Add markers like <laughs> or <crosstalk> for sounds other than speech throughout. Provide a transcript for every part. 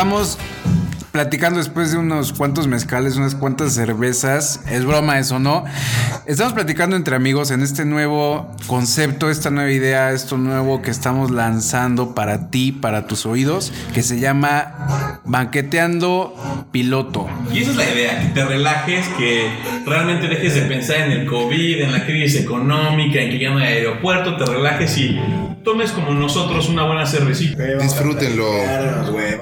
Estamos platicando después de unos cuantos mezcales, unas cuantas cervezas. Es broma eso, ¿no? Estamos platicando entre amigos en este nuevo concepto, esta nueva idea, esto nuevo que estamos lanzando para ti, para tus oídos, que se llama Banqueteando Piloto. Y esa es la idea, que te relajes, que realmente dejes de pensar en el COVID, en la crisis económica, en que ya no hay aeropuerto, te relajes y tomes como nosotros una buena cervecita. Disfrútenlo.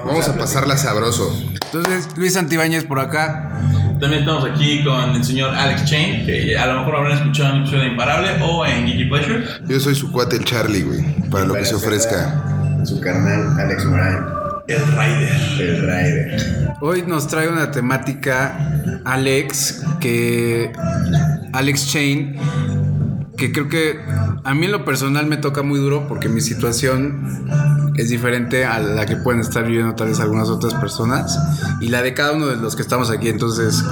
Vamos a pasarla sabroso. Entonces, Luis Santibáñez por acá. También estamos aquí con el señor Alex Chain, que a lo mejor habrán escuchado en el episodio de Imparable o en Geeky Pleasure. Yo soy su cuate el Charlie, güey, para lo que se ofrezca. Su carnal, Alex Morán. El Rider. El Rider. Hoy nos trae una temática Alex que Alex Chain que creo que a mí en lo personal me toca muy duro porque mi situación es diferente a la que pueden estar viviendo tal vez algunas otras personas y la de cada uno de los que estamos aquí. Entonces,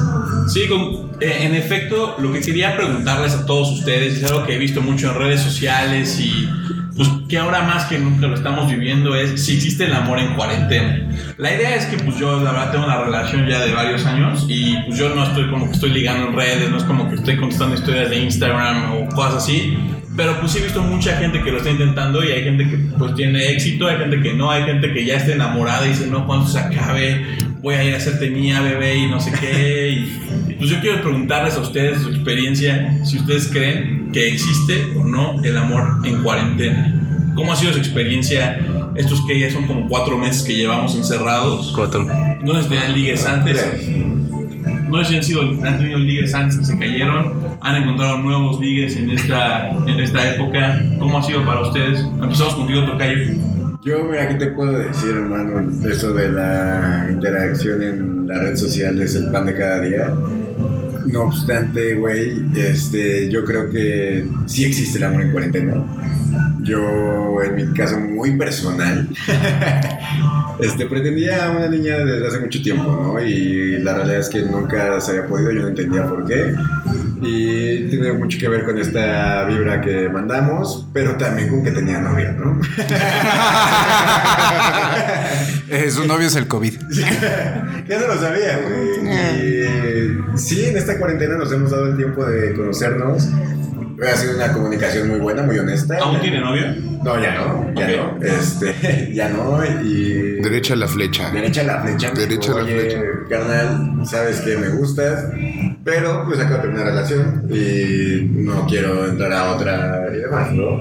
Sí, con- eh, en efecto, lo que quería preguntarles a todos ustedes, es algo que he visto mucho en redes sociales y pues que ahora más que nunca lo estamos viviendo, es si existe el amor en cuarentena. La idea es que pues yo la verdad tengo una relación ya de varios años y pues yo no estoy como que estoy ligando en redes, no es como que estoy contestando historias de Instagram o cosas así. Pero pues he visto mucha gente que lo está intentando y hay gente que pues tiene éxito, hay gente que no, hay gente que ya está enamorada y dice, no, cuando se acabe voy a ir a hacerte mía, bebé y no sé qué. Y, pues yo quiero preguntarles a ustedes su experiencia, si ustedes creen que existe o no el amor en cuarentena. ¿Cómo ha sido su experiencia estos que ya son como cuatro meses que llevamos encerrados? cuatro. No les tenían ligues antes. No sé si han, sido, han tenido ligues antes que se cayeron, han encontrado nuevos ligues en esta, en esta época. ¿Cómo ha sido para ustedes? Empezamos contigo, Tocayo. Yo, mira, ¿qué te puedo decir, hermano? Eso de la interacción en la red social es el pan de cada día. No obstante, güey, este, yo creo que sí existe el amor en cuarentena. Yo, en mi caso muy personal, <laughs> este, pretendía a una niña desde hace mucho tiempo, ¿no? Y la realidad es que nunca se había podido, yo no entendía por qué. Y tiene mucho que ver con esta vibra que mandamos, pero también con que tenía novia, ¿no? <laughs> Eh, su novio es el COVID. <laughs> Ya no lo sabía, güey. Y sí, en esta cuarentena nos hemos dado el tiempo de conocernos. Ha sido una comunicación muy buena, muy honesta. ¿Aún tiene novio? No, ya no, ya Ok. no. Este, <laughs> ya no. Y. Derecha a la flecha. Derecha a la flecha. Derecha dijo, a la "Oye, flecha". carnal, sabes que me gustas, pero pues acabo de terminar relación y no quiero entrar a otra y demás, ¿no?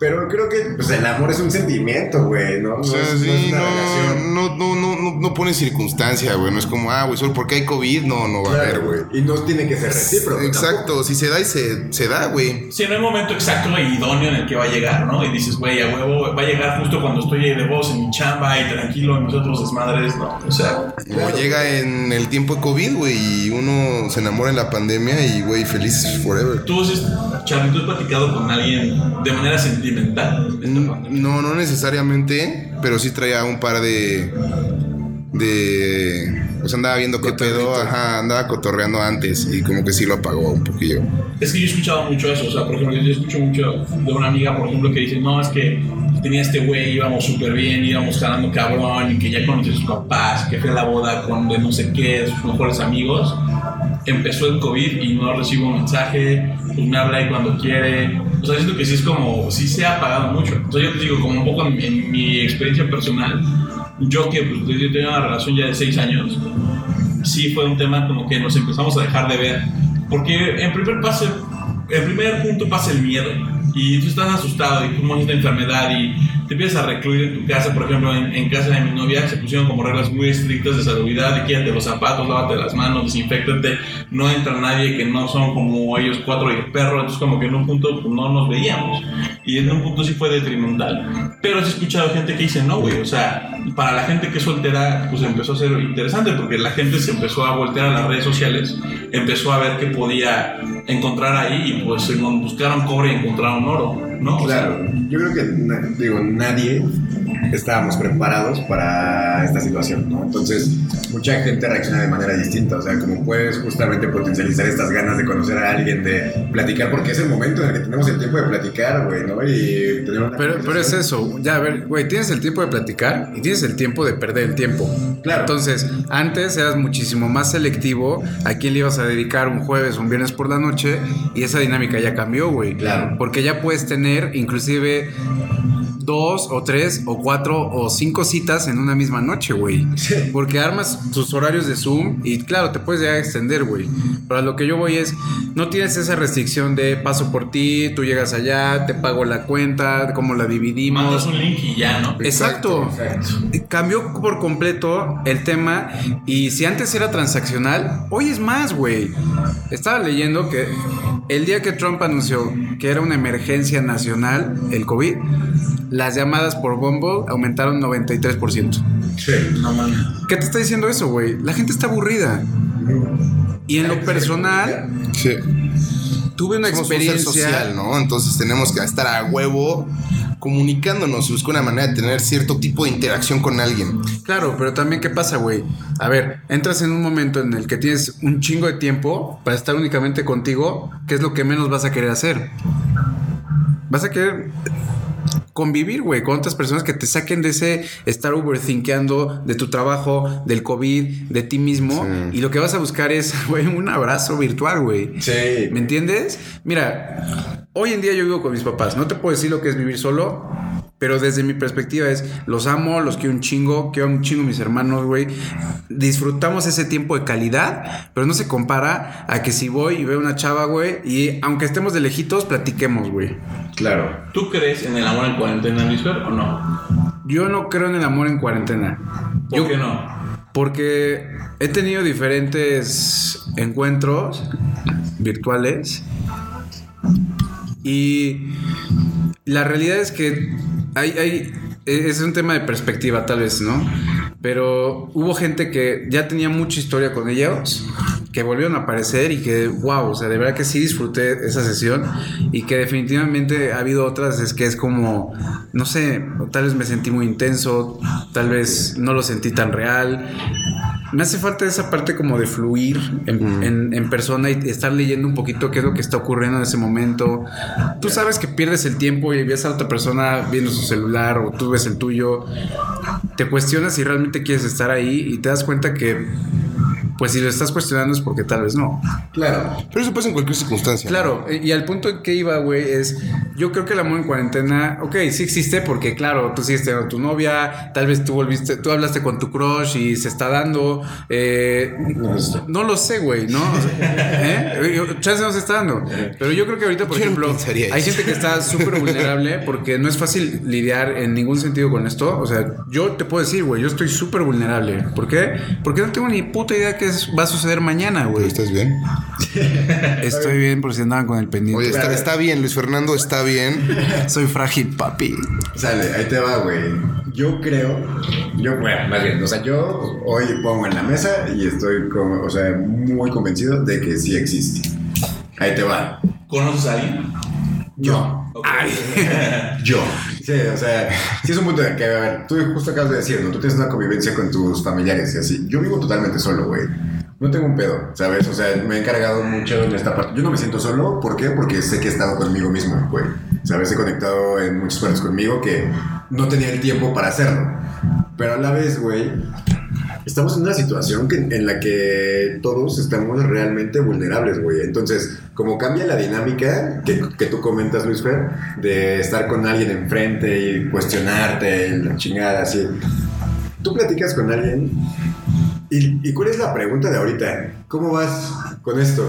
Pero creo que pues, el amor es un sentimiento, güey, ¿no? O No sea, es, no es sí, una no, relación. no, no, no, no, no pone circunstancia, güey. No es como, ah, güey, solo porque hay COVID, no, no va a haber, güey. Y no tiene que ser recíproco. Exacto, si se da y se, se da, güey. Sí, no hay momento exacto e idóneo en el que va a llegar, ¿no? Y dices, güey, a huevo, va a llegar justo cuando estoy de voz en mi chamba y tranquilo en mis otros desmadres, ¿no? O sea, O llega en el tiempo de COVID, güey, y uno se enamora en la pandemia y, güey, feliz forever. tú, has- Charlie, tú has platicado con alguien de manera sentimental. pandemia? No, no necesariamente, pero sí traía un par de. de. Pues andaba viendo qué pedo, ajá, andaba cotorreando antes y como que sí lo apagó un poquillo. Es que yo he escuchado mucho eso, o sea, por ejemplo, yo escucho mucho de una amiga, por ejemplo, que dice, no, es que tenía este güey, íbamos súper bien, íbamos jalando cabrón, y que ya conocí a sus papás, que fue a la boda con de no sé qué, sus mejores amigos. Empezó el COVID y no recibo un mensaje, pues me habla ahí cuando quiere. O sea, siento que sí es como, sí se ha apagado mucho. O sea, yo te digo, como un poco en, en mi experiencia personal, yo que pues, yo tenía una relación ya de seis años, sí fue un tema como que nos empezamos a dejar de ver. Porque en primer paso, en primer punto pasa el miedo. Y tú estás asustado y cómo es esta enfermedad y te empiezas a recluir en tu casa. Por ejemplo, en, casa de mi novia se pusieron como reglas muy estrictas de salubridad, de quítate los zapatos, lávate las manos, desinfectate, no entra nadie que no son como ellos cuatro y el perro. Entonces como que en un punto pues, no nos veíamos. Y en un punto sí fue detrimental. Pero he escuchado gente que dice, no, güey, o sea, para la gente que es soltera, pues empezó a ser interesante porque la gente se empezó a voltear a las redes sociales, empezó a ver qué podía encontrar ahí y pues buscaron cobre y encontraron oro, ¿no? O sea, Claro, yo creo que, digo, nadie estábamos preparados para esta situación, ¿no? Entonces, mucha gente reacciona de manera distinta, o sea, como puedes justamente potencializar estas ganas de conocer a alguien, de platicar, porque es el momento en el que tenemos el tiempo de platicar, güey, ¿no? Y tener una Pero, pero es eso, ya a ver, güey, tienes el tiempo de platicar y tienes el tiempo de perder el tiempo. Claro. Entonces, antes eras muchísimo más selectivo a quién le ibas a dedicar un jueves o un viernes por la noche y esa dinámica ya cambió, güey. Claro. Porque ya puedes tener inclusive dos o tres o cuatro o cinco citas en una misma noche, güey. Porque armas tus horarios de Zoom y claro, te puedes ya extender, güey. Pero a lo que yo voy es, no tienes esa restricción de paso por ti, tú llegas allá, te pago la cuenta, cómo la dividimos. Mandas un link y ya, ¿no? Exacto. Cambió por completo el tema y si antes era transaccional, hoy es más, güey. Estaba leyendo que el día que Trump anunció que era una emergencia nacional, el COVID, las llamadas por Bumble aumentaron 93%. Sí. No mames. ¿Qué te está diciendo eso, güey? La gente está aburrida. Y en lo personal, Sí. tuve una Somos un ser experiencia... social, ¿no? Entonces tenemos que estar a huevo comunicándonos y buscar una manera de tener cierto tipo de interacción con alguien. Claro, pero también qué pasa, güey. A ver, entras en un momento en el que tienes un chingo de tiempo para estar únicamente contigo, ¿qué es lo que menos vas a querer hacer? Vas a querer convivir, güey, con otras personas que te saquen de ese estar overthinkeando de tu trabajo, del COVID, de ti mismo. Sí. Y lo que vas a buscar es, <laughs> güey, un abrazo virtual, güey. Sí. ¿Me entiendes? Mira, hoy en día yo vivo con mis papás. No te puedo decir lo que es vivir solo, pero desde mi perspectiva es, los amo, los quiero un chingo, quiero un chingo a mis hermanos, güey. Disfrutamos ese tiempo de calidad, pero no se compara a que si voy y veo una chava, güey, y aunque estemos de lejitos, platiquemos, güey. Claro. ¿Tú crees en el amor en cuarentena, Luisfer, o no? Yo no creo en el amor en cuarentena. ¿Por Yo- qué no? Porque he tenido diferentes encuentros virtuales y la realidad es que hay, hay, es un tema de perspectiva tal vez, ¿no? Pero hubo gente que ya tenía mucha historia con ellos, que volvieron a aparecer y que, wow, o sea, de verdad que sí disfruté esa sesión y que definitivamente ha habido otras, es que es como, no sé, tal vez me sentí muy intenso, tal vez no lo sentí tan real. Me hace falta esa parte como de fluir en, en- en persona y estar leyendo un poquito qué es lo que está ocurriendo en ese momento. Tú sabes que pierdes el tiempo y ves a otra persona viendo su celular o tú ves el tuyo. Te cuestionas si realmente quieres estar ahí y te das cuenta que, pues si lo estás cuestionando es porque tal vez no. Claro. Pero eso pasa en cualquier circunstancia. Claro, y al punto en que iba, güey, es, yo creo que el amor en cuarentena, ok, sí existe porque, claro, tú sigues teniendo tu novia, tal vez tú volviste, tú hablaste con tu crush y se está dando, eh, no lo sé, güey, ¿no? <laughs> ¿Eh? Chance no se está dando, pero yo creo que ahorita, por Yo ejemplo, hay gente que está súper vulnerable porque no es fácil lidiar en ningún sentido con esto, o sea, yo te puedo decir, güey, yo estoy súper vulnerable, ¿por qué? Porque no tengo ni puta idea qué va a suceder mañana, güey. ¿Estás bien? Estoy bien por si andaban con el pendiente. Oye, está, está bien, Luis Fernando, está bien. Soy frágil, papi. Sale, ahí te va, güey. Yo creo, yo, bueno, más bien, o sea, yo hoy pongo en la mesa y estoy, como, o sea, muy convencido de que sí existe. Ahí te va. ¿Conoces a alguien? Yo. Ok. <laughs> Yo. Sí, o sea, sí es un punto de que, a ver, tú justo acabas de decir, ¿no? Tú tienes una convivencia con tus familiares y así. Yo vivo totalmente solo, güey. No tengo un pedo, ¿sabes? O sea, me he encargado mucho en esta parte. Yo no me siento solo, ¿por qué? Porque sé que he estado conmigo mismo, güey. ¿Sabes? He conectado en muchas partes conmigo que no tenía el tiempo para hacerlo. Pero a la vez, güey, estamos en una situación que- en la que todos estamos realmente vulnerables, güey. Entonces, como cambia la dinámica que, que tú comentas, Luis Fer, de estar con alguien enfrente y cuestionarte, y la chingada, así. Tú platicas con alguien y, y ¿cuál es la pregunta de ahorita? ¿Cómo vas con esto?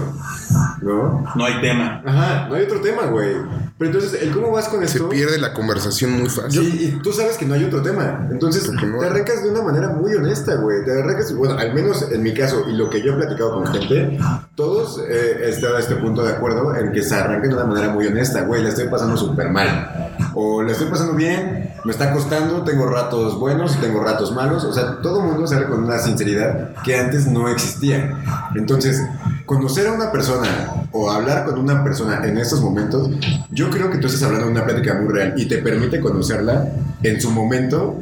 ¿No? No hay tema. Ajá, no hay otro tema, güey. Pero entonces, el cómo vas con Se esto... pierde la conversación muy fácil. Sí, y tú sabes que no hay otro tema. Entonces, no te arrancas de una manera muy honesta, güey. Te arrancas, bueno, al menos en mi caso y lo que yo he platicado con gente, todos eh, están a este punto de acuerdo en que se arranquen de una manera muy honesta, güey. La estoy pasando súper mal. O la estoy pasando bien, me está costando, tengo ratos buenos, tengo ratos malos. O sea, todo el mundo sale con una sinceridad que antes no existía. Entonces, conocer a una persona o hablar con una persona en estos momentos, yo creo que tú estás hablando de una plática muy real y te permite conocerla en su momento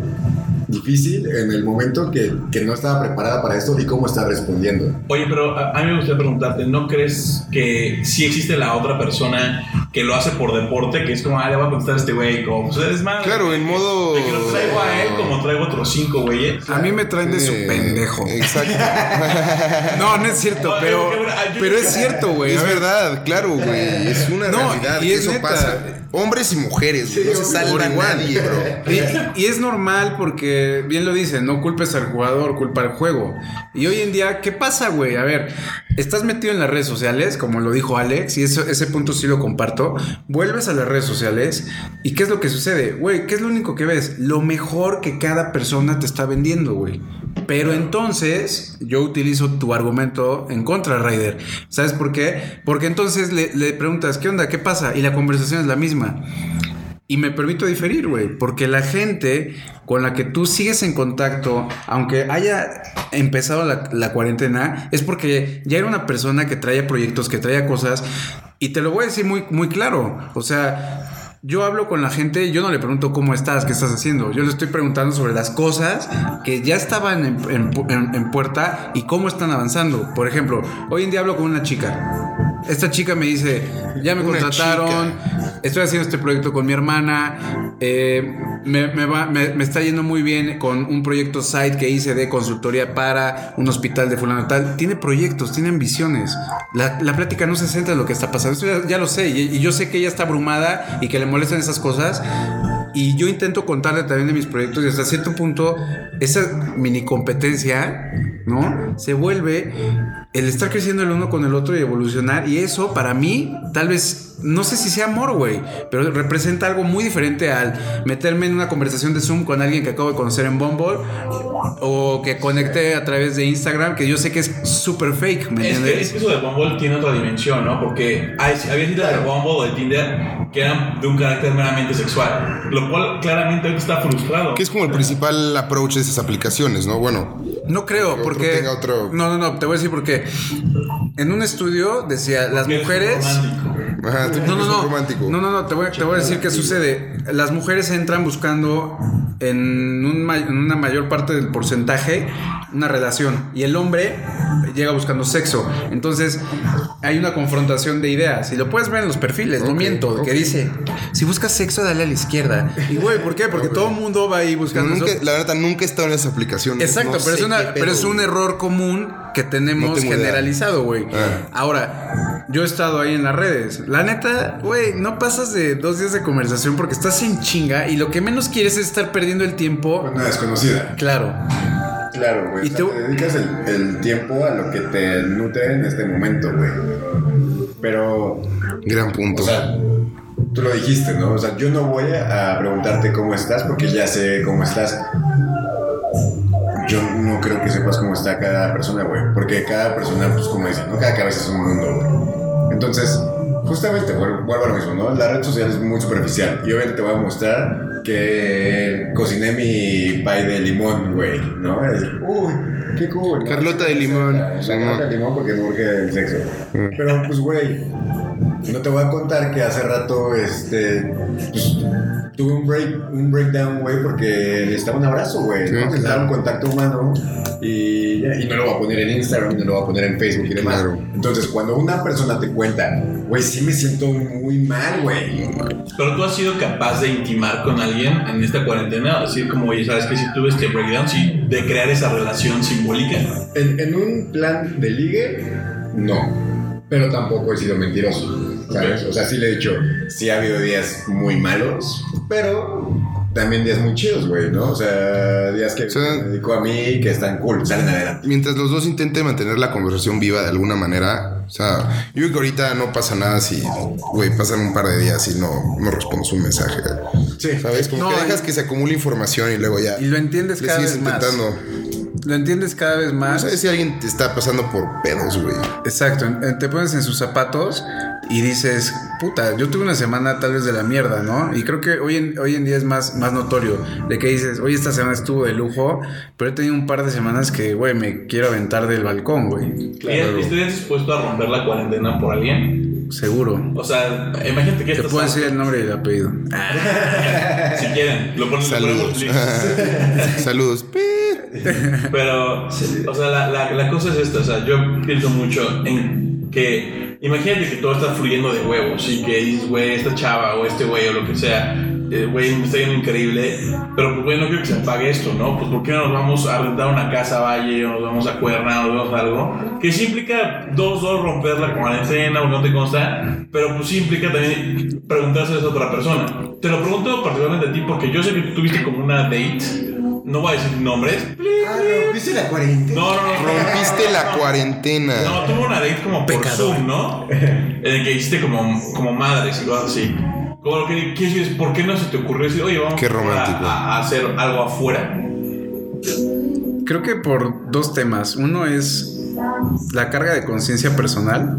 difícil, en el momento que, que no estaba preparada para esto y cómo está respondiendo. Oye, pero a, a mí me gustaría preguntarte, ¿no crees que sí existe la otra persona que lo hace por deporte? Que es como, ah, le voy a contestar a este güey, como, pues eres más. Claro, en modo. De que lo traigo a él como traigo otros cinco güeyes. A mí me traen de su Eh, pendejo. Exacto. <laughs> No, no es cierto, No, pero, pero es cierto, güey. es verdad, claro, güey. Es una No, realidad. y eso neta. pasa. Hombres y mujeres, güey. no se salva igual. nadie, bro. <laughs> Y, y es normal porque, bien lo dicen, no culpes al jugador, culpa al juego. Y hoy en día, ¿qué pasa, güey? A ver, estás metido en las redes sociales, como lo dijo Alex, y eso, ese punto sí lo comparto. Vuelves a las redes sociales y ¿qué es lo que sucede? Güey, ¿qué es lo único que ves? Lo mejor que cada persona te está vendiendo, güey. Pero entonces yo utilizo tu argumento en contra, Ryder. ¿Sabes por qué? Porque entonces le, le preguntas, ¿qué onda? ¿Qué pasa? Y la conversación es la misma. Y me permito diferir, güey, porque la gente con la que tú sigues en contacto, aunque haya empezado la, la cuarentena, es porque ya era una persona que traía proyectos, que traía cosas. Y te lo voy a decir muy, muy claro. O sea, yo hablo con la gente yo no le pregunto cómo estás, qué estás haciendo. Yo le estoy preguntando sobre las cosas que ya estaban en, en en- en puerta y cómo están avanzando. Por ejemplo, hoy en día hablo con una chica. Esta chica me dice, ya me Una contrataron, estoy haciendo este proyecto con mi hermana, eh, me, está yendo muy bien con un proyecto site que hice de consultoría para un hospital de fulano tal. Tiene proyectos, tiene ambiciones. La, la plática no se centra en lo que está pasando. Eso ya, lo sé. Y yo sé que ella está abrumada y que le molestan esas cosas. Y yo intento contarle también de mis proyectos y hasta cierto punto esa mini competencia, ¿no? Se vuelve el estar creciendo el uno con el otro y evolucionar. Y eso para mí, tal vez, no sé si sea amor, güey, pero representa algo muy diferente al meterme en una conversación de Zoom con alguien que acabo de conocer en Bumble o que conecté a través de Instagram, que yo sé que es súper fake, ¿me Es que, entiendes? es que eso de Bumble tiene otra dimensión, ¿no? Porque hay, había citas de Bumble o de Tinder que eran de un carácter meramente sexual, lo cual claramente está frustrado. Que es como el principal approach de esas aplicaciones, ¿no? Bueno, No creo, otro porque. tenga otro- No, no, no, te voy a decir por qué. En un estudio decía, las Porque es mujeres. romántico. ajá, No, no, no. romántico. No, no, no, te voy, te voy a decir qué sucede. Las mujeres entran buscando en, un ma- en una mayor parte del porcentaje una relación y el hombre llega buscando sexo. Entonces hay una confrontación de ideas y lo puedes ver en los perfiles, no Ok, miento, que dice, si buscas sexo, dale a la izquierda. Y güey, ¿por qué? Porque todo el mundo va ahí buscando nunca, la verdad, nunca he estado en esas aplicaciones. Exacto, No pero, es sé una, qué pedo, pero es un error común que tenemos No generalizado, güey. Ah. Ahora, yo he estado ahí en las redes. La neta, güey, no pasas de dos días de conversación porque estás en chinga y lo que menos quieres es estar perdiendo el tiempo. Una desconocida. Claro. Claro, güey. Y O sea, tú- te dedicas el, el tiempo a lo que te nutre en este momento, güey. Pero, Gran punto. o sea, tú lo dijiste, ¿no? O sea, yo no voy a preguntarte cómo estás porque ya sé cómo estás. Yo no creo que sepas cómo está cada persona, güey. Porque cada persona, pues como dicen, ¿no? Cada cabeza es un mundo, güey. Entonces, justamente, vuelvo, vuelvo a lo mismo, ¿no? La red social es muy superficial. Y obviamente te voy a mostrar que cociné mi pie de limón, güey, ¿no? Es, uy, qué cool. Carlota de limón. La Carlota de limón porque no urge el sexo. Pero, pues, güey, no te voy a contar que hace rato, este, pues, tuve un break, un breakdown, güey, porque necesitaba un abrazo, güey, Sí, ¿no? necesitaba claro. un contacto humano y, no lo voy a poner en Instagram, no lo voy a poner en Facebook y demás. Claro. Entonces, cuando una persona te cuenta, güey, sí me siento muy mal, güey. Pero tú has sido capaz de intimar con alguien en esta cuarentena, decir como, oye, ¿sabes que Si tuve este breakdown, sí, de crear esa relación simbólica. En, en un plan de ligue, no. Pero tampoco he sido mentiroso. ¿Sabes? O sea, sí le he dicho, sí ha habido días muy malos, pero también días muy chidos, güey, ¿no? O sea, días que O sea- me dedico a mí que están cool, salen adelante. Mientras los dos intenten mantener la conversación viva de alguna manera, o sea, yo creo que ahorita no pasa nada si, güey, pasan un par de días y no, no respondes un mensaje. Sí. ¿Sabes? Como No, que dejas y- que se acumule información y luego ya Y lo entiendes cada vez más. intentando. Lo entiendes cada vez No más. sabes si alguien te está pasando por pedos, güey. Exacto, te pones en sus zapatos y dices, puta, yo tuve una semana tal vez de la mierda, ¿no? Y creo que hoy en, hoy en día es más, más notorio de que dices, oye, esta semana estuvo de lujo, pero he tenido un par de semanas que, güey, me quiero aventar del balcón, güey. Claro. ¿Estarías dispuesto a romper la cuarentena por alguien? Seguro. O sea, imagínate que Te estás- puedo decir el nombre y el apellido. <laughs> Si quieren, lo ponen Saludos. <laughs> Saludos. Pero, o sea, la, la, la cosa es esta, o sea, yo pienso mucho en que, imagínate que todo está fluyendo de huevos y que dices, güey, esta chava o este güey o lo que sea, eh, güey, me está yendo increíble, pero pues, güey, no quiero que se apague esto, ¿no? Pues, ¿por qué no nos vamos a rentar una casa a Valle o nos vamos a Cuerna o nos vamos a algo? Que sí implica dos, dos, romper la cuarentena o no te consta, pero pues sí implica también preguntarse a esa otra persona. Te lo pregunto particularmente a ti porque yo sé que tú tuviste como una date, no voy a decir nombres, Ah, no, ¿viste la cuarentena? no, no, no. Rompiste la cuarentena. No, tuvo una date como por Pecador. Zoom, ¿no? En el que hiciste como, como madres y cosas así. Como lo que quiero decir es, ¿por qué no se te ocurrió decir, oye, vamos Qué a- romántico. A, a hacer algo afuera? Creo que por dos temas. Uno es la carga de conciencia personal,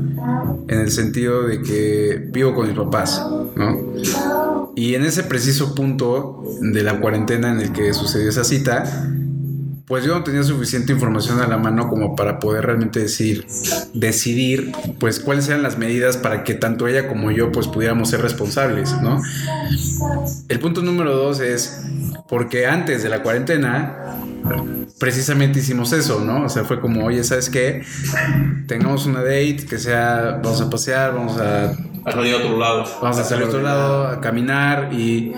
en el sentido de que vivo con mis papás, ¿no? Y en ese preciso punto de la cuarentena en el que sucedió esa cita, pues yo no tenía suficiente información a la mano como para poder realmente decir, decidir, pues cuáles eran las medidas para que tanto ella como yo pues pudiéramos ser responsables, ¿no? El punto número dos es porque antes de la cuarentena precisamente hicimos eso, ¿no? O sea, fue como, oye, ¿sabes qué? Tengamos una date, que sea, vamos a pasear, vamos a, A salir a otro lado. vamos a salir a otro lado, a caminar y,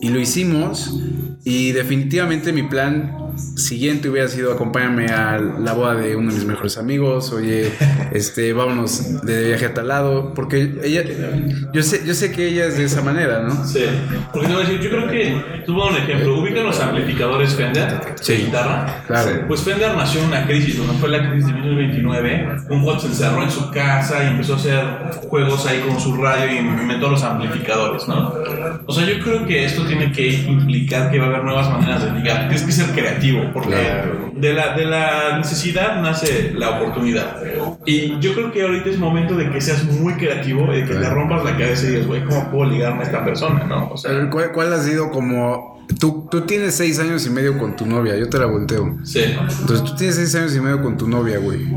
y lo hicimos. Y definitivamente mi plan siguiente hubiera sido acompáñame a la boda de uno de mis mejores amigos, oye, este, vámonos de viaje a tal lado, porque ella, yo sé, yo sé que ella es de esa manera, ¿no? Sí. Porque yo creo que, tú un ejemplo, ubican los amplificadores Fender Sí. de guitarra. Claro. Pues Fender nació en una crisis, cuando fue la crisis de 1929, un juego se encerró en su casa y empezó a hacer juegos ahí con su radio y inventó los amplificadores, ¿no? O sea, yo creo que esto tiene que implicar que va a haber nuevas maneras de ligar. Tienes que ser creativo, porque Claro. de, la, de la necesidad nace la oportunidad. Y yo creo que ahorita es momento de que seas muy creativo y de que te rompas la cabeza y digas, güey, ¿cómo puedo ligarme a esta persona, no? O sea, ¿Cuál, cuál ha sido como... Tú, tú tienes seis años y medio con tu novia, yo te la volteo. sí. Entonces tú tienes seis años y medio con tu novia, güey.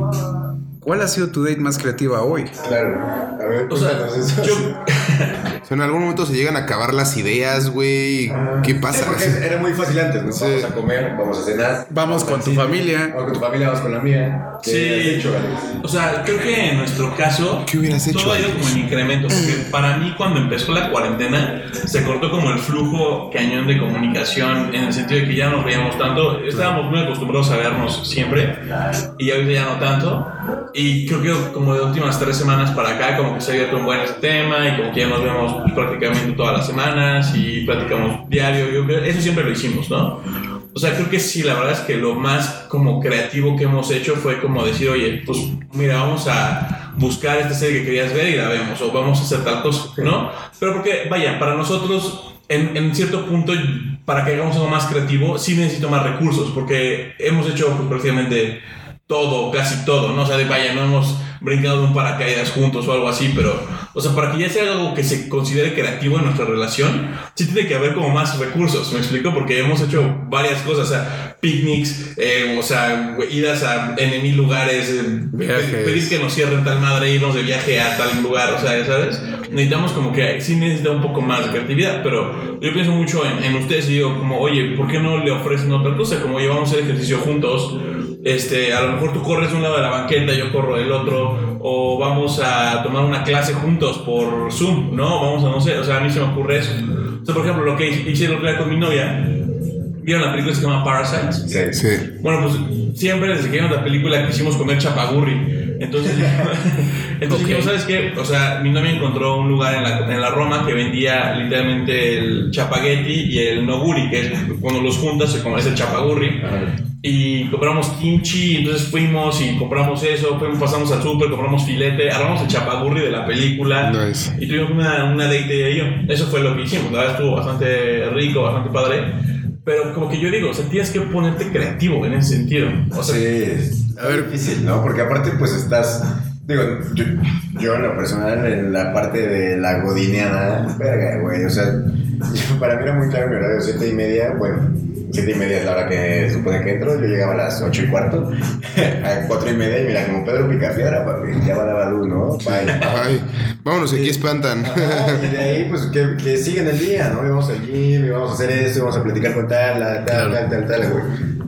¿Cuál ha sido tu date más creativa hoy? Claro. A ver, O sea, eso. yo, <laughs> O sea, en algún momento se llegan a acabar las ideas, güey. ¿Qué Sí, pasa? porque era muy fácil antes, ¿no? Sí. Vamos a comer, vamos a cenar. Vamos con tu cine, familia. Vamos con tu familia, vamos con la mía. ¿Qué Sí. hecho? O sea, creo que en nuestro caso. ¿Qué hubieras hecho, Todo ha ido como en incremento. Porque <clears throat> para mí, cuando empezó la cuarentena, se cortó como el flujo cañón de comunicación. En el sentido de que ya no nos veíamos tanto. Estábamos muy acostumbrados a vernos siempre. Y ahorita ya no tanto. Y creo que como de últimas tres semanas para acá, como que se ha abierto un buen este tema. Y como que ya nos vemos prácticamente todas las semanas. Y platicamos diario. Yo creo- eso siempre lo hicimos, ¿no? O sea, creo que sí, la verdad es que lo más como creativo que hemos hecho fue como decir, oye, pues mira, vamos a buscar esta serie que querías ver y la vemos, o vamos a hacer tal cosa, ¿no? Pero porque, vaya, para nosotros, en, en cierto punto, para que hagamos algo más creativo, sí necesito más recursos, porque hemos hecho pues, prácticamente todo, casi todo, ¿no? O sea, de vaya, no hemos brincado de un paracaídas juntos o algo así, pero, o sea, para que ya sea algo que se considere creativo en nuestra relación, sí tiene que haber como más recursos, ¿me explico? Porque hemos hecho varias cosas, o sea, picnics, eh, o sea, idas a en mil lugares, eh, pedir que nos cierren tal madre, irnos de viaje a tal lugar, o sea, ya sabes, necesitamos como que sí necesita un poco más de creatividad, pero yo pienso mucho en, en ustedes y digo como, oye, ¿por qué no le ofrecen otra cosa? Como llevamos hacer ejercicio juntos, este, a lo mejor tú corres de un lado de la banqueta, yo corro del otro, o vamos a tomar una clase juntos por Zoom, ¿no? Vamos a, no sé, o sea, a mí se me ocurre eso. O sea, por ejemplo, lo que hice el otro día con mi novia, ¿vieron la película que se llama Parasites? Sí. Sí. Bueno, pues siempre desde que vimos la película quisimos comer chapagurri. Entonces, <laughs> entonces Ok. dijimos, ¿sabes qué? O sea, mi novia encontró un lugar en la, en la Roma que vendía literalmente el chapagetti y el noguri, que es cuando los juntas se come ese chapagurri. Y compramos kimchi, entonces fuimos y compramos eso, fuimos, pasamos al súper, compramos filete, agarramos el chapagurri de la película Nice. y tuvimos una, una date de ello. Eso fue lo que hicimos, la verdad estuvo bastante rico, bastante padre. Pero como que yo digo, o sea, tienes que ponerte creativo en ese sentido. O sea, Sí, a ver, difícil, ¿no? Porque aparte, pues estás Digo, yo, yo en lo personal, en la parte de la godineada, verga, güey. O sea, <laughs> para mí era muy claro mi horario, siete y media, bueno, siete y media es la hora que supone que entro, yo llegaba a las ocho y cuarto, <laughs> a cuatro y media, y mira, como Pedro Picapiedra, papi, ya va la balú, ¿no? Bye. Ay, vámonos, aquí espantan. Ajá, y de ahí, pues, que, que siguen el día, ¿no? Y vamos al gym, y vamos a hacer esto, y vamos a platicar con tal, tal, tal, tal, tal, güey.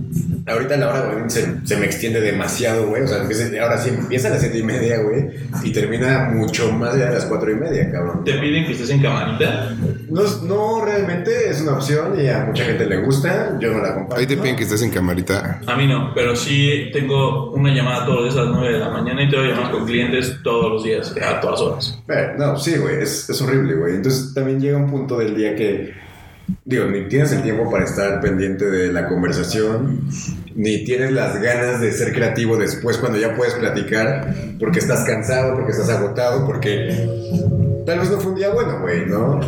Ahorita la hora, güey, se, se me extiende demasiado, güey. O sea, empieza- ahora sí empieza a las siete y media, güey, y termina mucho más allá de las cuatro y media, cabrón. Te piden que estés en camarita. No, es- no realmente es una opción y a mucha gente le gusta. Yo no la comparto. Ahí te piden que estés en camarita. A mí no, pero sí tengo una llamada todos los días a las 9 de la mañana y tengo llamadas con clientes todos los días, a todas horas. Pero, no, sí, güey, es, es horrible, güey. Entonces también llega un punto del día que, digo, ni tienes el tiempo para estar pendiente de la conversación, ni tienes las ganas de ser creativo después cuando ya puedes platicar, porque estás cansado, porque estás agotado, porque tal vez no fue un día bueno, güey, ¿no?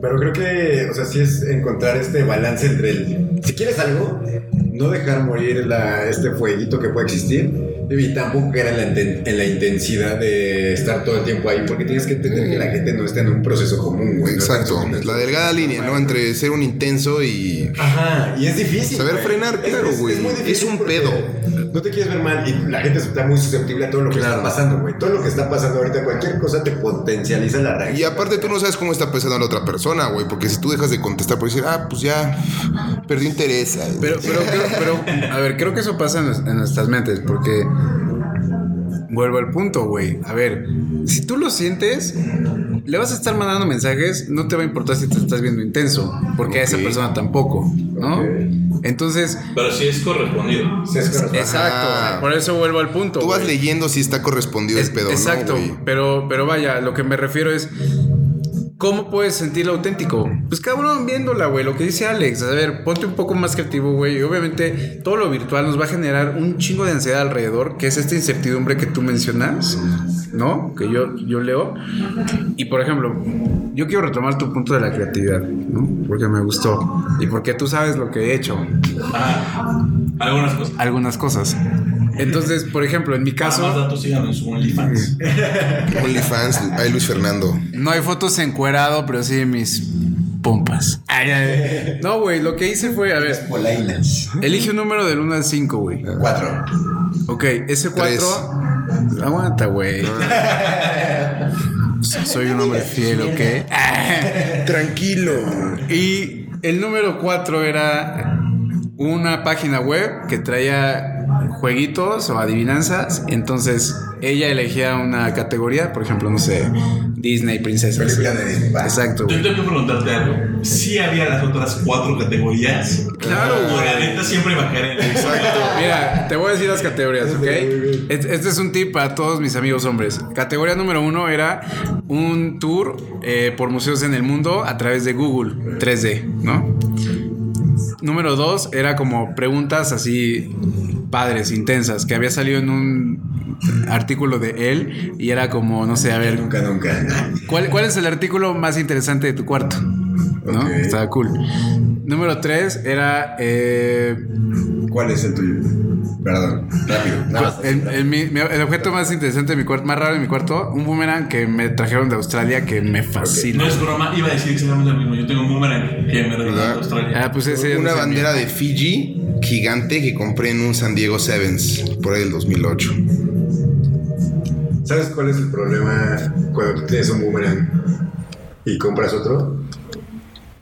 Pero creo que, o sea, sí es encontrar este balance entre el, si quieres algo, no dejar morir la, este fueguito que puede existir y tampoco caer en la, inten- en la intensidad de estar todo el tiempo ahí, porque tienes que entender que la gente no está en un proceso común, güey. no Exacto. proceso La delgada línea, ¿no? Entre ser un intenso y. Ajá, y es difícil. Saber güey. frenar, claro, güey. muy difícil Es un pedo. No te quieres ver mal y la gente está muy susceptible a todo lo que Claro. está pasando, güey. Todo lo que está pasando ahorita, cualquier cosa te potencializa la reacción. Y aparte tú no sabes cómo está pensando la otra persona, güey. Porque si tú dejas de contestar por decir, ah, pues ya perdí interés. Pero, pero, creo- pero, a ver, creo que eso pasa en, nues- en nuestras mentes, porque vuelvo al punto, güey. A ver, si tú lo sientes, le vas a estar mandando mensajes, no te va a importar si te estás viendo intenso, porque a esa persona tampoco, ¿no? Entonces, Pero sí es correspondido. Sí, es correcto. exacto, por eso vuelvo al punto. Tú vas leyendo si está correspondido Es- el pedo, exacto, pero, pero vaya, lo que me refiero es. ¿Cómo puedes sentirlo auténtico? Pues cabrón, viéndola, güey. Lo que dice Alex. A ver, ponte un poco más creativo, güey. Y obviamente todo lo virtual nos va a generar un chingo de ansiedad alrededor, que es esta incertidumbre que tú mencionas, ¿no? Que yo, yo leo. Y por ejemplo, yo quiero retomar tu punto de la creatividad, ¿no? Porque me gustó. Y porque tú sabes lo que he hecho. Ajá. Algunas cosas. Algunas cosas. Entonces, por ejemplo, en mi Para más caso, datos síganme en su OnlyFans. <laughs> OnlyFans, ay Luis Fernando. no hay fotos encuerado, pero sí mis pompas. Ay, ay. No, güey, lo que hice fue, a ver, Polainas. elige un número del 1 al 5, güey. Cuatro. Ok, ese 4. Aguanta, güey. <laughs> Soy un hombre fiel, ¿ok? <laughs> Tranquilo. Y el número 4 era una página web que traía jueguitos o adivinanzas. Entonces ella elegía una categoría, por ejemplo, no sé, Disney, princesas. Exacto. Yo tengo que preguntarte algo. ¿Sí había las otras cuatro categorías? Claro, güey. la neta siempre iba a caer en Exacto. Mira, te voy a decir las categorías, ¿ok? Este este es un tip para todos mis amigos hombres. Categoría número uno era un tour eh, por museos en el mundo a través de Google 3D, ¿no? Número dos era como preguntas así padres, intensas, que había salido en un artículo de él y era como, no sé, a ver, Nunca, nunca. ¿cuál, cuál es el artículo más interesante de tu cuarto? ¿No? Ok. Estaba cool. Número tres era... eh, ¿Cuál es el tuyo? Perdón, rápido. Nada. El, el- mi- mi- el objeto más interesante de mi cuarto, más raro de mi cuarto, un boomerang que me trajeron de Australia que me fascina. No es broma, iba a decir exactamente lo mismo. Yo tengo un boomerang que me regaló ¿Verdad? de Australia. Ah, pues ese Una ese bandera mío. de Fiji gigante que compré en un San Diego Sevens por ahí del 2008. ¿Sabes cuál es el problema cuando tienes un boomerang y compras otro?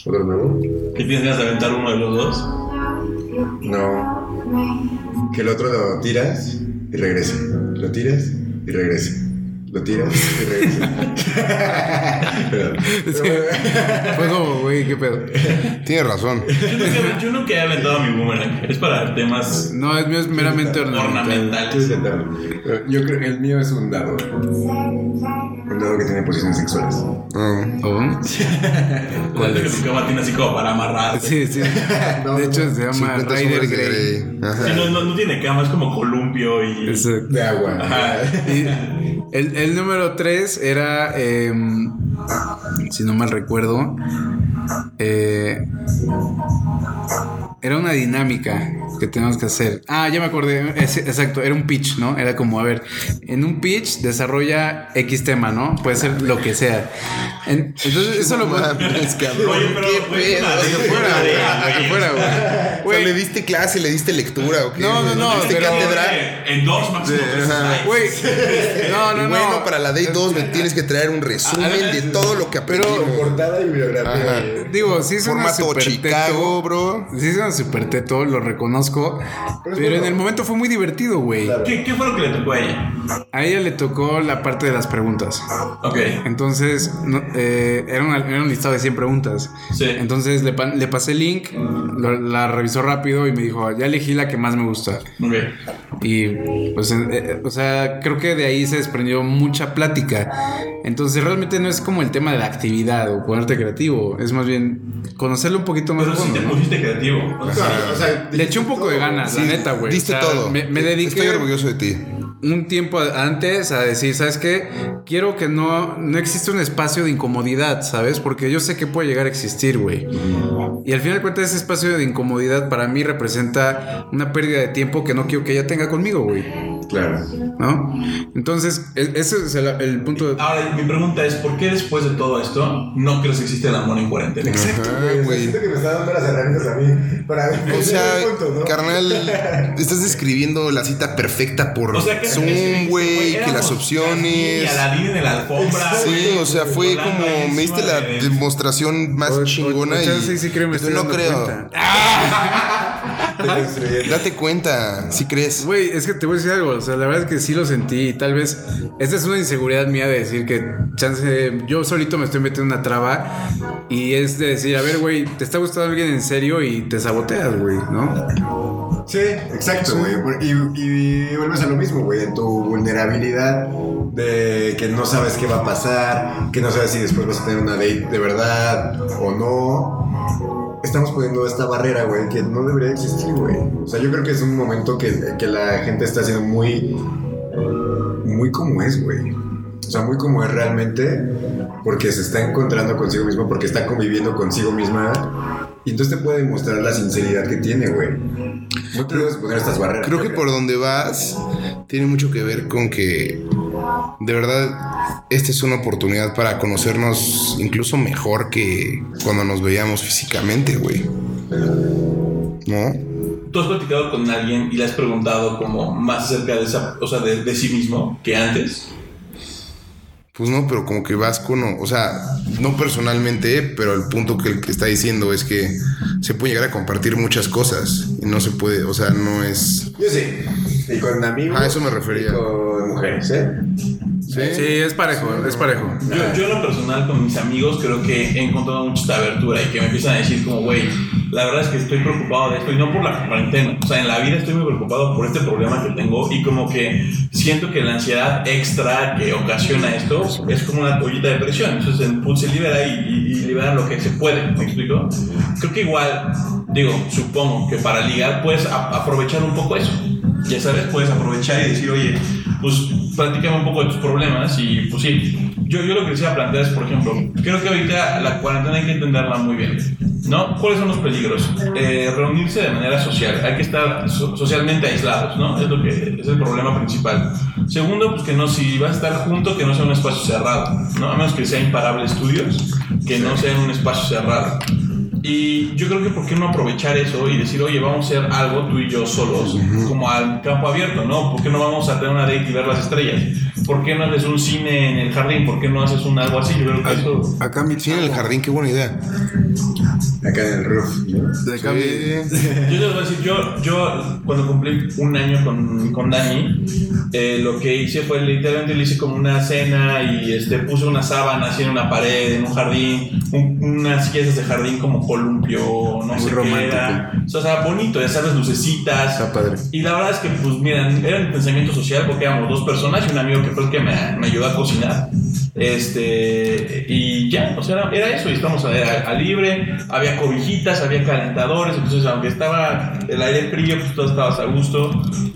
¿Otro nuevo? ¿Que tienes de aventar uno de los dos? No. Que el otro lo tiras y regresa. Lo tiras y regresa. Lo tiras y regresa. Perdón. Fue como, güey, qué pedo. Tienes razón. Yo nunca, yo nunca he aventado mi boomerang. Es para temas No, el mío es meramente ornamental. intentarlo. Yo creo que el mío es un dado. Un dado que tiene posiciones sexuales. ¿Oh? ¿Cuál es? <laughs> Cama tiene así como para amarrar. Sí, sí. <laughs> De hecho, se llama 50 Rider Grey. Sí, no, no, no tiene cama, es como columpio y. Exacto. De agua. Ajá. Y el, el número 3 era, em, si no mal recuerdo, eh, era una dinámica que teníamos que hacer. Ah, ya me acordé. Es- exacto, era un pitch, ¿no? Era como, a ver, en un pitch desarrolla X tema, ¿no? Puede ser lo que sea. En- entonces, eso lo. <laughs> Oye, pero, qué pedo. que fuera, güey. Güey. ¿Le diste clase, le diste lectura o qué? No, no, no, ¿Le diste pero- cátedra? En dos máximo. Güey, no, no, bueno, no. para la Day 2 me tienes que traer un resumen de todo lo que aprendimos. Portada y bibliografía. Digo, sí es una Formato super Chicago, teto. bro. Sí es una super teto, lo reconozco. Pero en el momento fue muy divertido, güey. Claro. ¿Qué, ¿Qué fue lo que le tocó a ella? A ella le tocó la parte de las preguntas. Ok. Entonces, no- eh, era, una- era un listado de 100 preguntas. Sí. Entonces le, le pasé el link, lo- la revisó rápido y me dijo, ya elegí la que más me gusta. Ok. Y pues, eh, o sea, creo que de ahí se desprendió mucha plática. Entonces realmente no es como el tema de la actividad o ponerte creativo, es más bien conocerlo un poquito más Pero fondo, te ¿no? pusiste creativo. O sea, Claro, o sea, Le eché un poco de ganas, Sí, la neta, güey. Diste O sea, todo. Me, me dediqué Estoy orgulloso de ti. Un tiempo antes a decir, ¿sabes qué? Quiero que no, no existe un espacio de incomodidad, ¿sabes? Porque yo sé que puede llegar a existir, güey. Y al final de cuentas, ese espacio de incomodidad para mí representa una pérdida de tiempo que no quiero que ella tenga conmigo, güey. Claro. ¿No? Entonces, e- ese es el, el punto de... Ahora, mi pregunta es: ¿por qué después de todo esto no crees que existe el amor en cuarentena? Ajá, güey. Siento que me está dando las herramientas a mí para O <laughs> sea, el punto, ¿no? carnal, <laughs> estás describiendo la cita perfecta por O sea, que Zoom, güey, que las opciones. Y Aladín en la alfombra. Sí, güey, o sea, fue como me diste la de- demostración más O- chingona o y sí creo, me estoy no creo. <laughs> Date cuenta, si crees. Güey, es que te voy a decir algo. O sea, la verdad es que sí lo sentí. Y tal vez esta es una inseguridad mía de decir que chance. Yo solito me estoy metiendo una traba. Y es de decir, a ver, güey, te está gustando alguien en serio y te saboteas, güey, ¿no? Sí, exacto, güey. Y, y vuelves a lo mismo, güey, en tu vulnerabilidad de que no sabes qué va a pasar, que no sabes si después vas a tener una date de verdad o no. Estamos poniendo esta barrera, güey, que no debería existir, güey. O sea, yo creo que es un momento que, que la gente está haciendo muy, muy como es, güey. O sea, muy como es realmente, porque se está encontrando consigo mismo, porque está conviviendo consigo misma. Y entonces te puede demostrar la sinceridad que tiene, güey. No te debes poner estas barreras. Creo que por donde vas tiene mucho que ver con que de verdad esta es una oportunidad para conocernos incluso mejor que cuando nos veíamos físicamente, güey. ¿No? ¿Tú has platicado con alguien y le has preguntado como más acerca de esa, o sea, de, de sí mismo que antes? Pues no, pero como que vas con, o sea, no personalmente, pero el punto que el que está diciendo es que se puede llegar a compartir muchas cosas y no se puede, o sea, no es... Yo sí. Y con amigos. A eso me refería. Y con mujeres, ¿eh? Sí, es parejo, es parejo. Yo, yo en lo personal con mis amigos creo que he encontrado mucha esta abertura y que me empiezan a decir como, güey, la verdad es que estoy preocupado de esto y no por la cuarentena, o sea, en la vida estoy muy preocupado por este problema que tengo y como que siento que la ansiedad extra que ocasiona esto es como una toallita de presión, entonces el put se libera y, y- y libera lo que se puede, ¿me explico? Creo que igual, digo, supongo que para ligar puedes a- aprovechar un poco eso, ya sabes, puedes aprovechar y decir, oye, pues platícame un poco de tus problemas y pues sí. Yo, yo lo que quisiera plantear es, por ejemplo, creo que ahorita la cuarentena hay que entenderla muy bien. ¿No? ¿Cuáles son los peligros? Eh, reunirse de manera social. Hay que estar so- socialmente aislados, ¿no? Es lo que es el problema principal. Segundo, pues que no, si vas a estar junto, que no sea un espacio cerrado, ¿no? A menos que sea imparable estudios, que no sea en un espacio cerrado. Y yo creo que por qué no aprovechar eso y decir, oye, vamos a hacer algo tú y yo solos, como al campo abierto, ¿no? ¿Por qué no vamos a tener una date y ver las estrellas? ¿Por qué no haces un cine en el jardín? ¿Por qué no haces un algo así? Yo creo que eso... Acá mi Sí, en el jardín, qué buena idea. Acá en el roof, ¿no? de acá Sí. <laughs> Yo te voy a decir, yo, yo cuando cumplí un año con, con Dani, eh, lo que hice fue literalmente le hice como una cena y este, puse una sábana así en una pared, en un jardín, un- unas sillas de jardín como columpio, no Muy sé romántico. qué era. O sea, o sea, bonito, ya sabes, lucecitas. Está padre. Y la verdad es que, pues, miren, era un pensamiento social porque éramos dos personas y un amigo que fue el que me, me ayudó a cocinar. Este, y ya, o sea, era, era eso, y estamos a, a libre, había cobijitas, había calentadores, entonces aunque estaba el aire frío, pues tú estabas a gusto.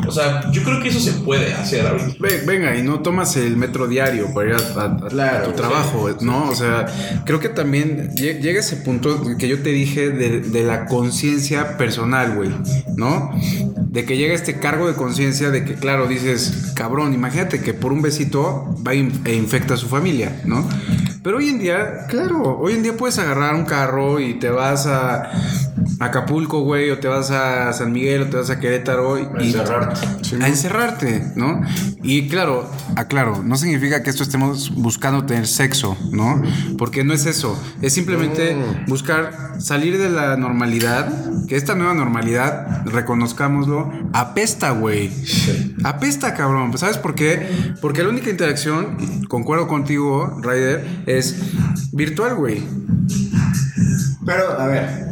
O sea, yo creo que eso se puede hacer ahorita. Ve- Venga, y no tomas el metro diario para ir a, a- a Claro, tu trabajo, ¿no? O sea, creo que también lle- llega ese punto que yo te dije de, de la conciencia personal, güey, ¿no? De que llega este cargo de conciencia de que, claro, dices, cabrón, imagínate que por un besito va e infecta a su familia, ¿no? Pero hoy en día, claro, hoy en día puedes agarrar un carro y te vas a Acapulco, güey, o te vas a San Miguel, o te vas a Querétaro y encerrarte. a encerrarte, ¿no? Y claro, aclaro, no significa que esto estemos buscando tener sexo, ¿no? Porque no es eso, es simplemente buscar salir de la normalidad, que esta nueva normalidad, reconozcámoslo, apesta, güey. Apesta, cabrón. ¿Sabes por qué? Porque la única interacción, concuerdo contigo, Ryder, es virtual, güey. Pero, a ver.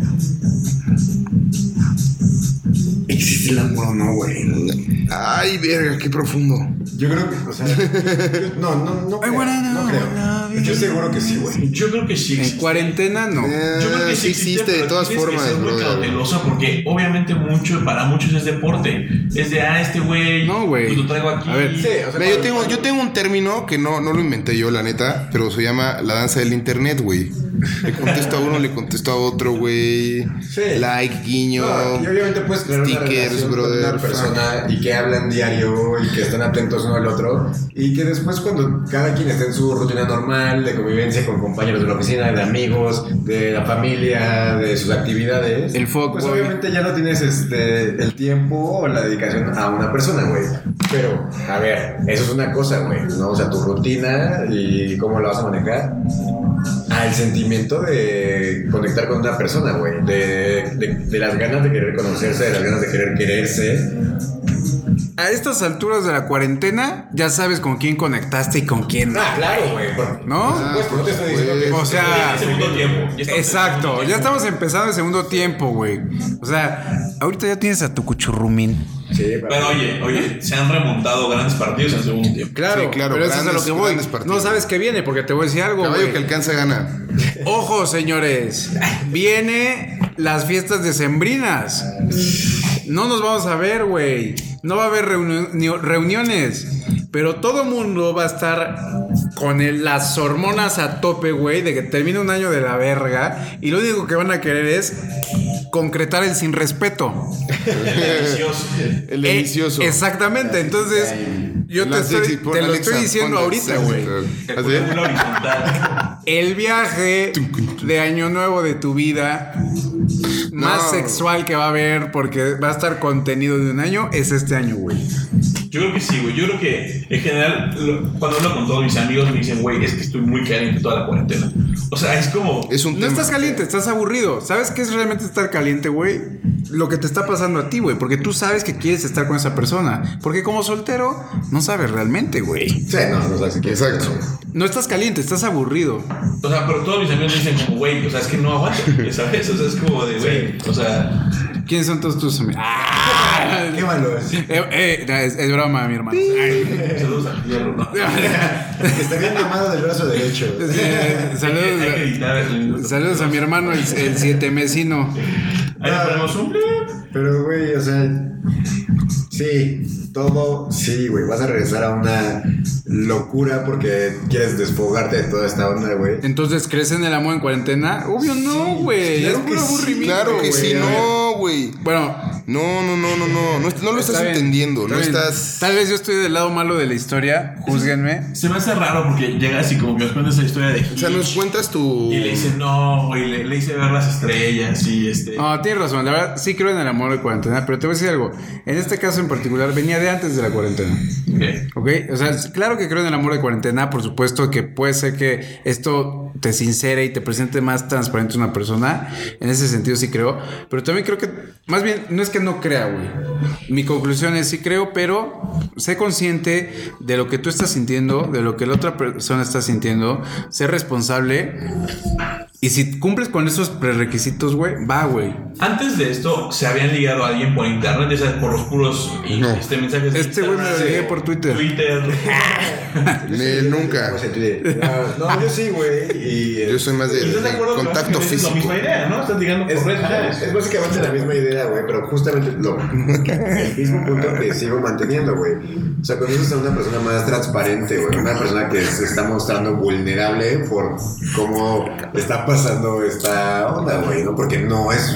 ¿Existe el amor o no, güey? Ay, verga, qué profundo. Yo creo que, o sea, yo- no, no, no Ay, creo, no no, creo. Estoy seguro que sí, güey. Yo creo que sí En existe. cuarentena, no. Eh, Yo creo que sí existe de todas tienes que formas, ser muy brother. cauteloso porque obviamente mucho, para muchos es deporte. Es de, ah, este güey. No, güey. Pues lo traigo aquí. A ver, Sí, o sea, Mira, yo tengo, yo tengo un término que no, no lo inventé yo, la neta, pero se llama la danza del internet, güey. Le contesto a uno, le contesto a otro, güey. Sí. Like, guiño. No, y obviamente puedes crear una stickers, relación brother, con una persona y que hablan diario y que están atentos uno al otro y que después cuando cada quien está en su rutina normal de convivencia con compañeros de la oficina, de amigos, de la familia, de sus actividades, El fuck, pues boy. obviamente ya no tienes este el tiempo o la dedicación a una persona, güey. Pero, a ver, eso es una cosa, güey, ¿no? O sea, tu rutina y cómo la vas a manejar al sentimiento de conectar con una persona, güey. De, de, de las ganas de querer conocerse, de las ganas de querer quererse. A estas alturas de la cuarentena, ya sabes con quién conectaste y con quién no. Ah, claro, güey. ¿No? Por supuesto, no te estoy diciendo que... O sea, el segundo tiempo. Ya estamos en Exacto, ya estamos empezando el segundo tiempo, güey. O sea, ahorita ya tienes a tu cuchurrumín. Sí, pero- Pero oye, oye, se han remontado grandes partidos en segundo tiempo. Claro, Sí, claro, pero eso es a lo que voy. No sabes qué viene, porque te voy a decir algo, Caballo que alcanza gana. Ojo, señores. Viene las fiestas decembrinas. No nos vamos a ver, güey. No va a haber reuni- ni- reuniones. Pero todo mundo va a estar con el- las hormonas a tope, güey, de que termine un año de la verga. Y lo único que van a querer es concretar el sin respeto. Delicioso. <laughs> El Eh, delicioso. exactamente. Entonces, yo te, estoy, sexy, te lo Alexa, estoy diciendo ahorita, güey. El. El viaje de año nuevo de tu vida más No. sexual que va a haber porque va a estar contenido de un año es este año, güey. Yo creo que sí, güey. Yo creo que en general, lo- cuando hablo con todos mis amigos, me dicen, güey, es que estoy muy caliente toda la cuarentena. O sea, es como. Es un No tema. estás caliente, estás aburrido. ¿Sabes qué es realmente estar caliente, güey? Lo que te está pasando a ti, güey. Porque tú sabes que quieres estar con esa persona. Porque como soltero, no sabes realmente, güey. Sí, no, no sabes si quieres. Exacto. No estás caliente, estás aburrido. O sea, pero todos mis amigos me dicen, como, güey, o sea, es que no aguanto. <laughs> ¿Sabes? O sea, es como de, güey. O sea, ¿Quiénes son todos tus amigos? ¡Ah! <laughs> Qué malo es. Eh, eh, no, es, es broma, mi hermano. Saludos al fierro, ¿no? <laughs> Que está bien mamado del brazo derecho. Eh, Hay que saludos, saludos a mi hermano, el, el siete mesino. Ahí le ponemos un. Pero, güey, o sea, sí, todo, sí, güey, vas a regresar a una locura porque quieres desfogarte de toda esta onda, güey. Entonces, ¿crees en el amor en cuarentena? Obvio no, güey. claro es que puro sí, aburrimiento. Claro que güey, sí, no, güey. Bueno, No, no, no, no, no. No, no lo está estás bien, entendiendo. está No bien. estás. Tal vez yo estoy del lado malo de la historia. Júzguenme. Se me hace raro porque llega así como que nos cuenta esa historia de O sea, nos Hitch, cuentas tu. Y le dice, no, güey, le, le hice ver las estrellas y este. No, tienes razón. La verdad, sí creo en el amor de cuarentena. Pero te voy a decir algo. En este caso en particular, venía de antes de la cuarentena. Ok. ¿Ok? O sea, claro que creo en el amor de cuarentena, por supuesto que puede ser que esto te sincere y te presente más transparente una persona. En ese sentido sí creo. Pero también creo que, más bien, no es que no crea, güey. Mi conclusión es sí creo, pero sé consciente de lo que tú estás sintiendo, de lo que la otra persona está sintiendo, sé responsable Y si cumples con esos prerequisitos, güey, va, güey. Antes de esto, se habían ligado a alguien por internet, ya sabes, por los puros No. este, mensajes. Este güey me ligué por Twitter. Twitter. <laughs> Él <laughs> nunca. O sea, tú de- No, no, yo sí, güey. Y eh, Yo soy más de, ¿Y estás de de acuerdo que contacto básicamente Es la físico. misma idea, ¿no? Estás ligando por Es, redes sociales. es básicamente la misma idea, güey, pero justamente lo, el mismo punto que sigo manteniendo, güey. O sea, conoces a una persona más transparente, güey, una persona que se está mostrando vulnerable por cómo está pasando esta onda, güey, ¿no? Porque no es,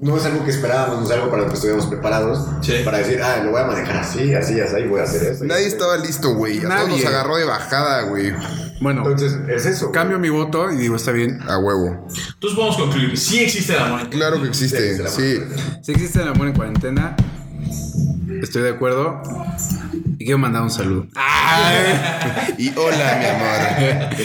no es algo que esperábamos, no es algo para lo que estuviéramos preparados Sí. para decir, ah, lo voy a manejar así, así, así, voy a hacer esto. y Nadie esto". estaba listo, güey. A todos Nadie. nos agarró de bajada, güey. Bueno, Entonces, es eso. güey. cambio mi voto y digo, está bien. A huevo. Entonces podemos concluir, sí existe el amor. Claro que existe. Sí. Si existe el amor en cuarentena, estoy de acuerdo. Y quiero mandar un saludo. Y hola, mi amor.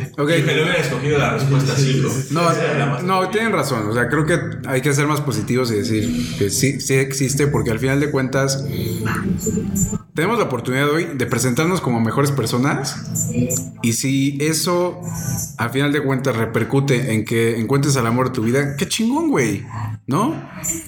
<laughs> Ok. Y me lo hubiera escogido la respuesta 5. No, no, tienen razón. O sea, creo que hay que ser más positivos y decir que sí, sí existe, porque al final de cuentas tenemos la oportunidad hoy de presentarnos como mejores personas. Y si eso al final de cuentas repercute en que encuentres al amor de tu vida, qué chingón, güey. ¿No?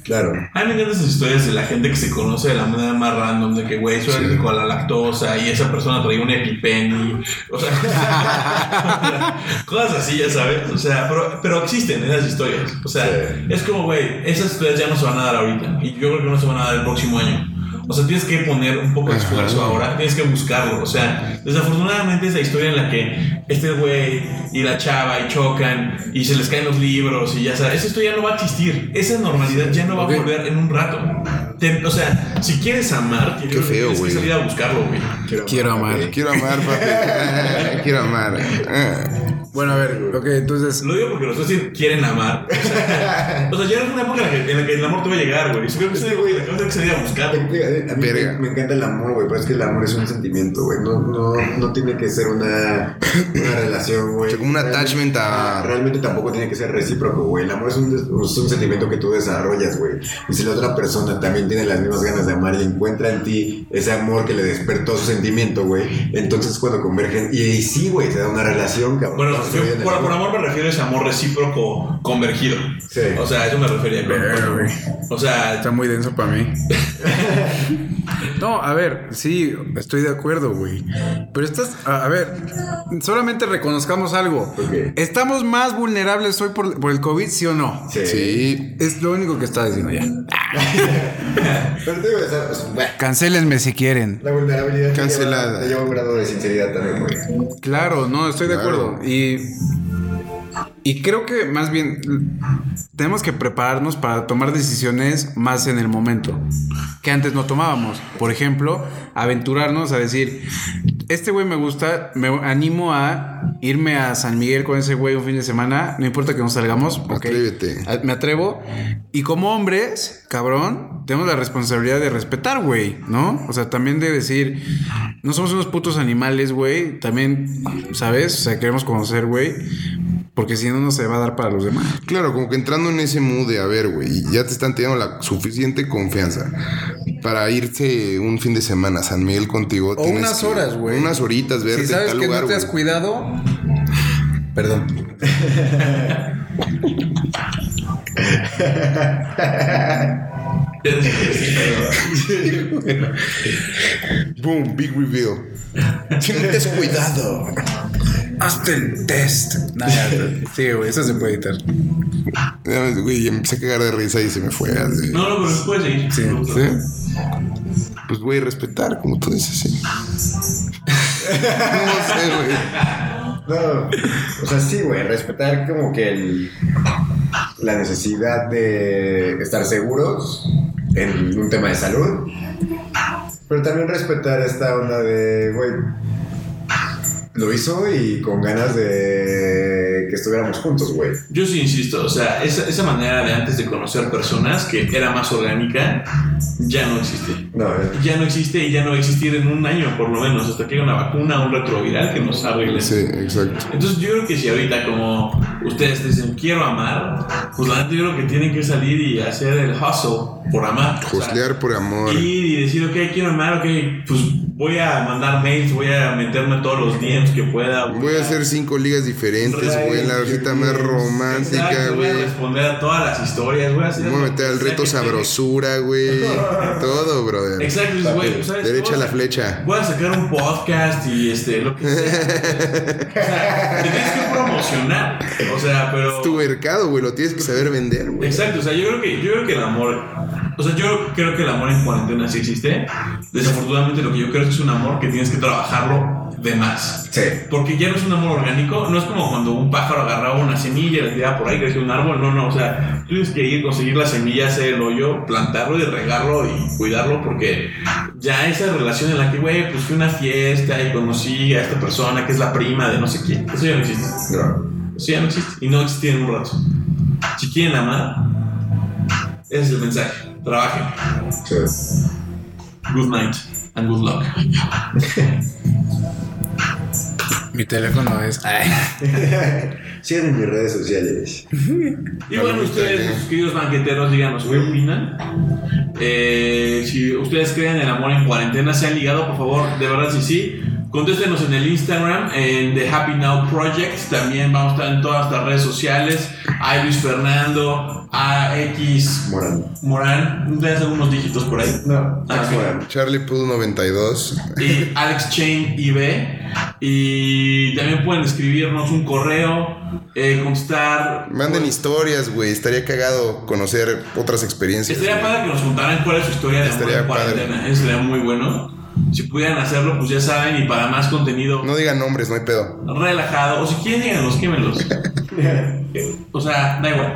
Claro. A mí me encantan esas historias de la gente que se conoce de la manera más random, de que, güey, soy alérgico a la lactosa y esa persona traía un EpiPen. O sea, <laughs> cosas así, ya sabes. O sea, pero, pero existen esas historias. O sea, Sí. es como, güey, esas historias ya no se van a dar ahorita. Y yo creo que no se van a dar el próximo año. O sea, tienes que poner un poco de esfuerzo ahora, tienes que buscarlo. O sea, desafortunadamente esa historia en la que este güey y la chava y chocan y se les caen los libros y ya sabes, esa historia no va a existir. Esa normalidad ya no va a volver en un rato. Te- o sea, si quieres amar, Qué tienes, feo, tienes que salir a buscarlo, güey. Quiero amar. Quiero amar, papi. <laughs> Quiero amar. Bueno, a ver, ok, entonces. Lo digo porque los dos sí quieren amar. O sea, <laughs> o sea, ya no una época en la, que, en la que el amor te va a llegar, güey. Yo en la que vas a salir buscar. A mí me, encanta el amor, güey, pero es que el amor es un sentimiento, güey. No, no, no tiene que ser una, una relación, güey. O sea, como un Realmente- attachment a- Realmente tampoco tiene que ser recíproco, güey. El amor es un, es un sentimiento que tú desarrollas, güey. Y si la otra persona también tiene las mismas ganas de amar y encuentra en ti ese amor que le despertó su sentimiento, güey, entonces cuando convergen, y, y sí, güey, se da una relación, cabrón. Bueno, Por, por amor me refiero a ese amor recíproco convergido. Sí. O sea, a eso me refería. güey. O sea, Está muy denso para mí. <laughs> No, a ver, sí, estoy de acuerdo, güey. Pero estás, a, a ver, solamente reconozcamos algo. ¿Estamos más vulnerables hoy por, por el COVID, sí o no? Sí. Sí. Es lo único que está diciendo ya. <laughs> Pero te digo, o sea, pues, bueno, Cancelenme si quieren. la vulnerabilidad te Cancelada. lleva- te lleva a un grado de sinceridad también, güey. Claro, no, estoy de acuerdo. Y, eh, y creo que más bien tenemos que prepararnos para tomar decisiones más en el momento que antes no tomábamos. Por ejemplo, aventurarnos a decir, este güey me gusta, me animo a irme a San Miguel con ese güey un fin de semana, no importa que nos salgamos, ok. Atrévete. Me atrevo. Y como hombres, cabrón, tenemos la responsabilidad de respetar, güey, ¿no? O sea, también de decir, no somos unos putos animales, güey. También, ¿sabes? O sea, queremos conocer, güey. Porque si no, no se va a dar para los demás. Claro, como que entrando en ese mood de, a ver, güey, ya te están teniendo la suficiente confianza para irse un fin de semana a San Miguel contigo. O tienes unas que- horas, güey. Unas horitas, verte Si sabes en tal que lugar, no te has cuidado. Perdón. <laughs> Boom, big reveal. Si no te has cuidado. Hazte el test. Nada, sí, güey, eso se puede editar. Ya, Güey, empecé a cagar de risa y se me fue. así. no, no, pero puedes seguir. Sí, ¿Sí? Pues, güey, respetar, como tú dices, sí. no sé, güey. No, o sea, sí, güey, respetar como que el, la necesidad de estar seguros en un tema de salud, pero también respetar esta onda de, güey, lo hizo y con ganas de que estuviéramos juntos, güey. Yo sí insisto, o sea, esa, esa manera de antes de conocer personas que era más orgánica, ya no existe. No, eh, Ya no existe y ya no va a existir en un año, por lo menos, hasta que haya una vacuna o un retroviral que nos arregle. Sí, exacto. Entonces yo creo que si ahorita como ustedes dicen quiero amar, pues la neta yo creo que tienen que salir y hacer el hustle por amar. O sea, Joslear por amor. y decir, ok, quiero amar, ok, pues voy a mandar mails, voy a meterme todos los DMs que pueda. Voy a hacer cinco ligas diferentes, güey. en la hojita más romántica, Exacto, voy a güey. responder a todas las historias, güey. voy a meter al <laughs> reto sabrosura, güey. <laughs> Todo, brother. Exacto, güey, ¿sabes? Derecha Voy a la flecha. Voy a sacar un podcast y este, lo que sea. o sea, te tienes que promocionar. O sea, pero. Es tu mercado, güey. Lo tienes que saber vender, güey. Exacto, o sea, yo creo que, yo creo que el amor. O sea, yo creo que el amor en cuarentena sí existe. Desafortunadamente, lo que yo creo es que es un amor que tienes que trabajarlo de más. Sí. Porque ya no es un amor orgánico, no es como cuando un pájaro agarraba una semilla y la tiraba por ahí, creció un árbol, no, no, o sea, tienes que ir, conseguir la semilla, hacer el hoyo, plantarlo y regarlo y cuidarlo porque ya esa relación en la que, güey, pues fui a una fiesta y conocí a esta persona que es la prima de no sé quién, eso ya no existe. No. Eso ya no existe y no existía en un rato. Si quieren amar, ese es el mensaje, trabajen. Sí. Good night and good luck. Mi teléfono es. Ay. <laughs> Síganme en mis redes sociales. Y bueno, ustedes, mis queridos banqueteros, díganos qué opinan. Eh, si ustedes creen en el amor en cuarentena, se han ligado, por favor, de verdad, sí, sí. Contéstenos en el Instagram, en The Happy Now Project. También vamos a estar en todas las redes sociales. A Luis Fernando, a X Morán. Morán. ¿Tienes algunos dígitos por ahí? No, Ah. Charlie Pool 92. y Alex Chain IB. Y también pueden escribirnos un correo, eh, contestar. Manden historias, güey. Estaría cagado conocer otras experiencias. Estaría güey. padre que nos contaran cuál es su historia de amor Estaría en cuarentena. Eso sería muy bueno. Si pudieran hacerlo, pues ya saben. Y para más contenido No digan nombres, no hay pedo. relajado. O si quieren, díganos, quémenlos. <laughs> o sea, da igual.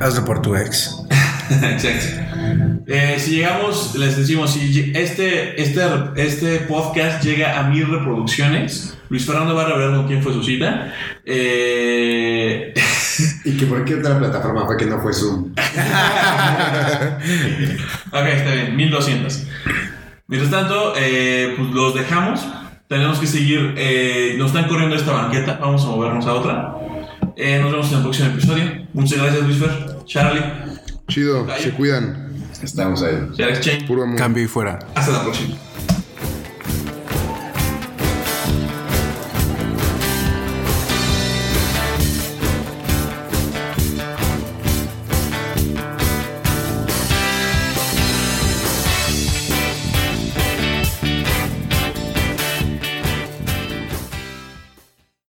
Hazlo por tu ex. <laughs> Exacto. Eh, si llegamos, les decimos, si este, este, este podcast llega a mil reproducciones, Luis Fernando va a revelar con quién fue su cita. Eh, <laughs> ¿Y que por qué otra plataforma fue que no fue Zoom? ok, está bien, 1200. Mientras tanto, eh, pues los dejamos. Tenemos que seguir. eh, nos están corriendo esta banqueta. Vamos a movernos a otra. Eh, nos vemos en el próximo episodio. Muchas gracias, Luis Fer, Charlie, Chido, se cuidan. Estamos ahí. Puro amor. Cambio y fuera. Hasta la próxima.